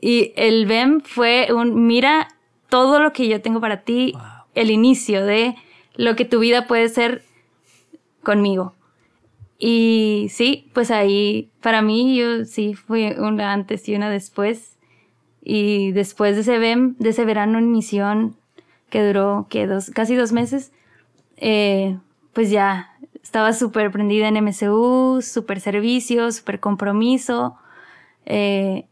y el BEM fue un mira todo lo que yo tengo para ti, el inicio de lo que tu vida puede ser conmigo. Y sí, pues ahí para mí yo sí fui una antes y una después. Y después de ese BEM, de ese verano en misión que duró que dos, casi dos meses, eh, pues ya estaba súper prendida en MCU, súper servicio, súper compromiso. Eh,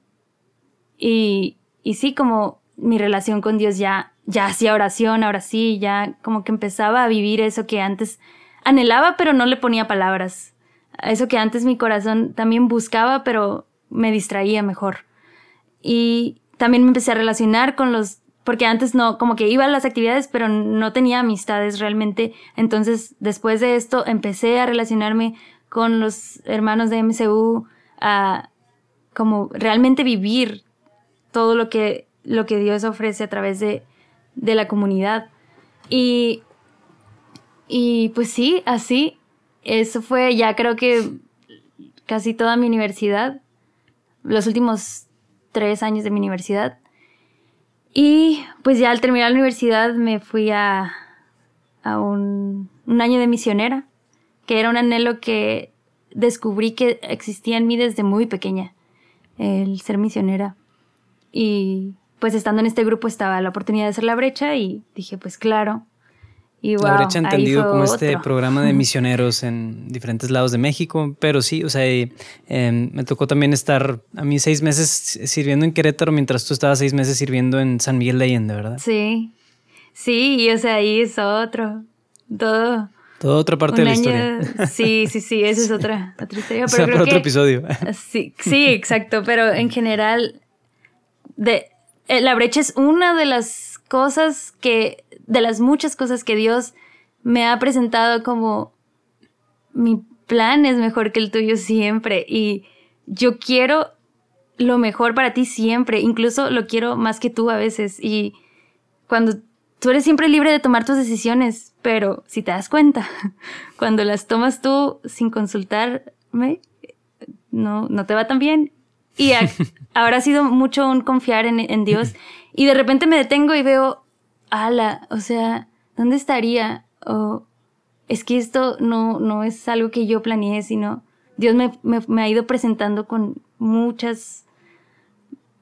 y, y sí, como mi relación con Dios ya, ya hacía oración, ahora sí, ya como que empezaba a vivir eso que antes anhelaba, pero no le ponía palabras. Eso que antes mi corazón también buscaba, pero me distraía mejor. Y también me empecé a relacionar con los, porque antes no, como que iba a las actividades, pero no tenía amistades realmente. Entonces, después de esto, empecé a relacionarme con los hermanos de MCU, a como realmente vivir todo lo que, lo que Dios ofrece a través de, de la comunidad. Y, y pues sí, así, eso fue ya creo que casi toda mi universidad, los últimos tres años de mi universidad. Y pues ya al terminar la universidad me fui a, a un, un año de misionera, que era un anhelo que descubrí que existía en mí desde muy pequeña, el ser misionera. Y pues estando en este grupo estaba la oportunidad de hacer la brecha y dije, pues claro. Y la brecha entendido como este programa de misioneros en diferentes lados de México, pero sí, o sea, em, me tocó también estar a mí seis meses sirviendo en Querétaro mientras tú estabas seis meses sirviendo en San Miguel de Allende, ¿verdad? Sí, sí, y o sea, ahí es otro, todo. Toda otra parte de la historia. Sí, sí, sí, esa es otra, otra historia. Pero o sea, para otro episodio. Sí, sí, exacto, pero en general de eh, la brecha es una de las cosas que, de las muchas cosas que Dios me ha presentado como mi plan es mejor que el tuyo siempre y yo quiero lo mejor para ti siempre, incluso lo quiero más que tú a veces y cuando tú eres siempre libre de tomar tus decisiones, pero si te das cuenta, cuando las tomas tú sin consultarme, no, no te va tan bien y ahora ha sido mucho un confiar en, Dios. Y de repente me detengo y veo, ala, o sea, ¿dónde estaría? O es que esto no, no es algo que yo planeé, sino Dios me, me, ha ido presentando con muchas,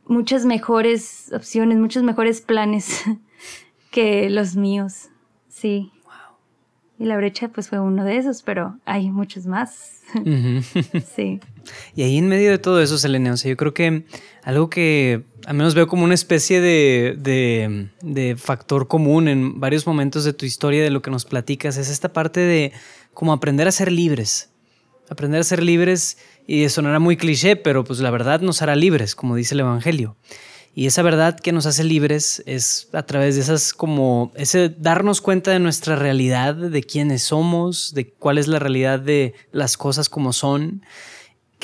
muchas mejores opciones, muchos mejores planes que los míos. Sí. Y la brecha pues fue uno de esos, pero hay muchos más. sí. Y ahí en medio de todo eso, Selene, o sea, yo creo que algo que al menos veo como una especie de, de, de, factor común en varios momentos de tu historia, de lo que nos platicas, es esta parte de como aprender a ser libres. Aprender a ser libres, y sonará muy cliché, pero pues la verdad nos hará libres, como dice el Evangelio. Y esa verdad que nos hace libres es a través de esas como ese darnos cuenta de nuestra realidad, de quiénes somos, de cuál es la realidad de las cosas como son,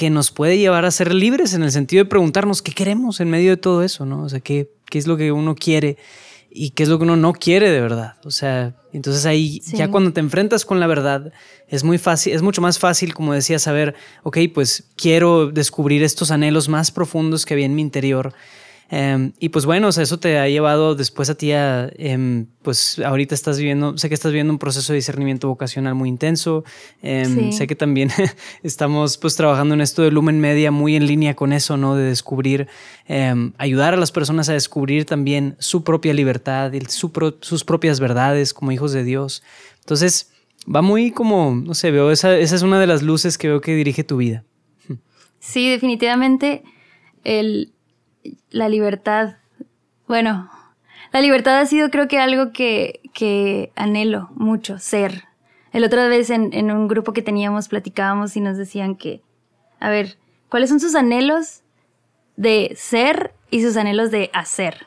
que nos puede llevar a ser libres en el sentido de preguntarnos qué queremos en medio de todo eso, ¿no? O sea, qué, qué es lo que uno quiere y qué es lo que uno no quiere de verdad. O sea, entonces ahí ya cuando te enfrentas con la verdad es muy fácil, es mucho más fácil, como decía, saber, ok, pues quiero descubrir estos anhelos más profundos que había en mi interior Em, y pues bueno, eso te ha llevado después a ti a, em, pues ahorita estás viviendo, sé que estás viviendo un proceso de discernimiento vocacional muy intenso. Em, sé que también estamos pues trabajando en esto de Lumen Media muy en línea con eso, ¿no? De descubrir, ayudar a las personas a descubrir también su propia libertad y sus propias verdades como hijos de Dios. Entonces, va muy como, no sé, veo, esa, esa es una de las luces que veo que dirige tu vida. Sí, definitivamente el la libertad, bueno, la libertad ha sido creo que algo que, que anhelo mucho, ser. El otra vez en, en, un grupo que teníamos platicábamos y nos decían que, a ver, ¿cuáles son sus anhelos de ser y sus anhelos de hacer?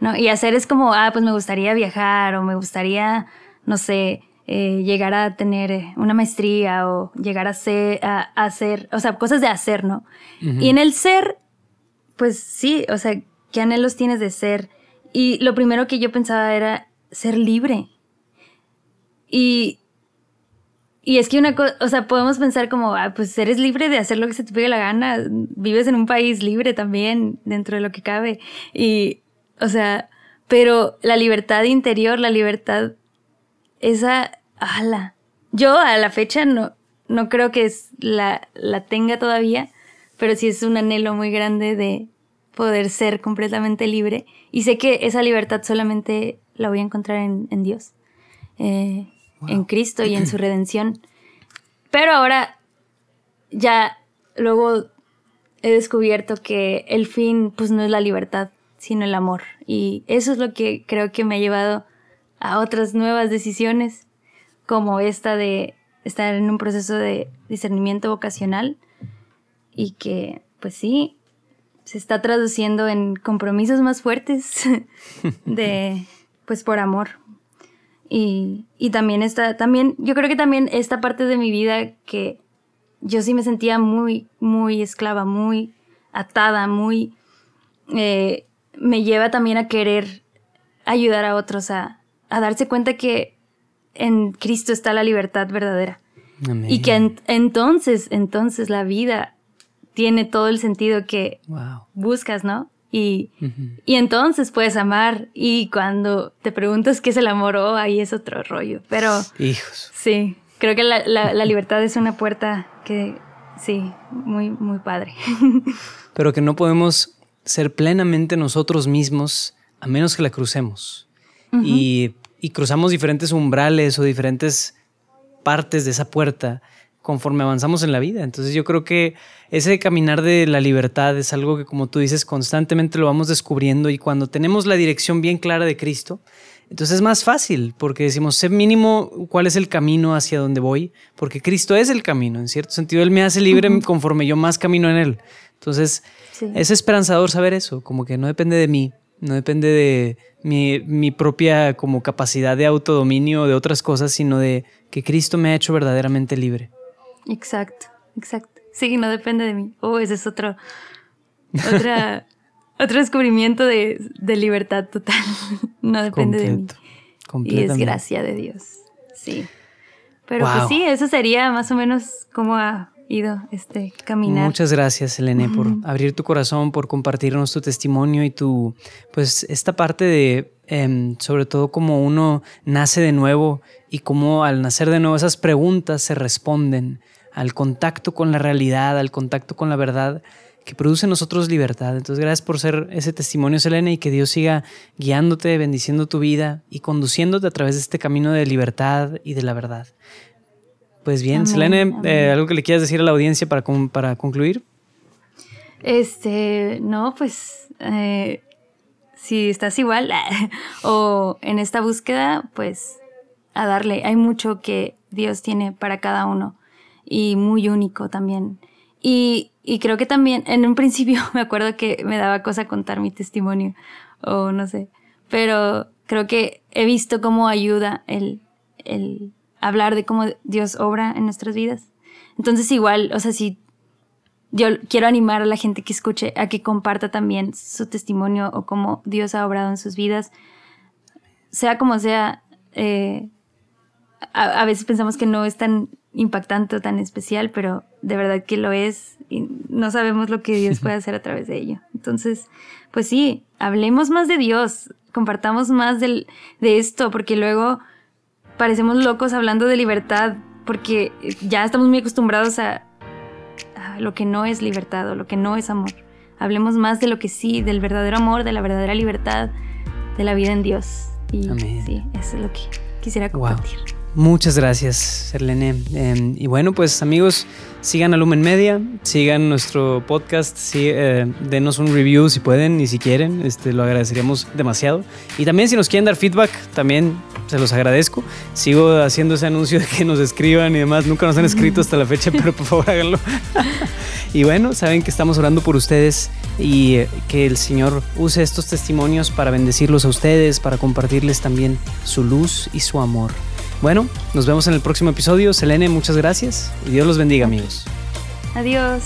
¿No? Y hacer es como, ah, pues me gustaría viajar o me gustaría, no sé, eh, llegar a tener eh, una maestría o llegar a ser, a, hacer, o sea, cosas de hacer, ¿no? Y en el ser pues sí, o sea, ¿qué anhelos tienes de ser? Y lo primero que yo pensaba era ser libre. Y, y es que una cosa, o sea, podemos pensar como, ah, pues eres libre de hacer lo que se te pegue la gana, vives en un país libre también, dentro de lo que cabe. Y, o sea, pero la libertad interior, la libertad, esa, ala. Yo a la fecha no, no creo que es, la, la tenga todavía, pero sí es un anhelo muy grande de poder ser completamente libre. Y sé que esa libertad solamente la voy a encontrar en, en Dios. Eh, en Cristo y en su redención. Pero ahora ya luego he descubierto que el fin pues no es la libertad, sino el amor. Y eso es lo que creo que me ha llevado a otras nuevas decisiones, como esta de estar en un proceso de discernimiento vocacional y que pues sí, se está traduciendo en compromisos más fuertes de pues por amor, y, y también está, también, yo creo que también esta parte de mi vida que yo sí me sentía muy, muy esclava, muy atada, muy... Eh, me lleva también a querer ayudar a otros a, a darse cuenta que en Cristo está la libertad verdadera. Y que entonces, entonces la vida tiene todo el sentido que buscas, ¿no? Y, entonces puedes amar. Y cuando te preguntas qué es el amor, oh, ahí es otro rollo. Pero. Hijos. Sí, creo que la, libertad es una puerta que. Sí, muy, muy padre. Pero que no podemos ser plenamente nosotros mismos a menos que la crucemos. y, y cruzamos diferentes umbrales o diferentes partes de esa puerta conforme avanzamos en la vida. Entonces yo creo que ese caminar de la libertad es algo que como tú dices constantemente lo vamos descubriendo y cuando tenemos la dirección bien clara de Cristo, entonces es más fácil porque decimos, sé mínimo cuál es el camino hacia donde voy, porque Cristo es el camino, en cierto sentido Él me hace libre conforme yo más camino en Él. Entonces es esperanzador saber eso, como que no depende de mí, no depende de mi, mi propia como capacidad de autodominio o de otras cosas, sino de que Cristo me ha hecho verdaderamente libre. Exacto, exacto. Sí, no depende de mí. Oh, ese es otro, otra, otro descubrimiento de, libertad total. no depende de mí. Y es gracia de Dios. Sí. Pero pues sí, eso sería más o menos como ha ido este caminar. Muchas gracias, Elene, por abrir tu corazón, por compartirnos tu testimonio y tu, pues, esta parte de, em, sobre todo, cómo uno nace de nuevo y cómo al nacer de nuevo esas preguntas se responden al contacto con la realidad, al contacto con la verdad que produce en nosotros libertad. Entonces, gracias por ser ese testimonio, Selene, y que Dios siga guiándote, bendiciendo tu vida y conduciéndote a través de este camino de libertad y de la verdad. Pues bien, Selene, eh, ¿algo que le quieras decir a la audiencia para, para concluir? Este, no, pues eh, si estás igual o en esta búsqueda, pues a darle. Hay mucho que Dios tiene para cada uno y muy único también. Y, y creo que también, en un principio me acuerdo que me daba cosa contar mi testimonio, o no sé, pero creo que he visto cómo ayuda el, el hablar de cómo Dios obra en nuestras vidas. Entonces igual, o sea, si yo quiero animar a la gente que escuche a que comparta también su testimonio o cómo Dios ha obrado en sus vidas, sea como sea, eh, a, a, veces pensamos que no es tan impactante o tan especial, pero de verdad que lo es y no sabemos lo que Dios puede hacer a través de ello. Entonces, pues sí, hablemos más de Dios, compartamos más del, de esto, porque luego parecemos locos hablando de libertad, porque ya estamos muy acostumbrados a, lo que no es libertad o lo que no es amor. Hablemos más de lo que sí, del verdadero amor, de la verdadera libertad, de la vida en Dios. Y sí, eso es lo que quisiera compartir. Muchas gracias, Serlene. Em, y bueno, pues amigos, sigan a Lumen Media, sigan nuestro podcast, eh, denos un review si pueden y si quieren, este, lo agradeceríamos demasiado. Y también si nos quieren dar feedback, también se los agradezco. Sigo haciendo ese anuncio de que nos escriban y demás, nunca nos han escrito hasta la fecha, pero por favor háganlo. y bueno, saben que estamos orando por ustedes y eh, que el Señor use estos testimonios para bendecirlos a ustedes, para compartirles también su luz y su amor. Bueno, nos vemos en el próximo episodio. Selene, muchas gracias y Dios los bendiga amigos. Adiós.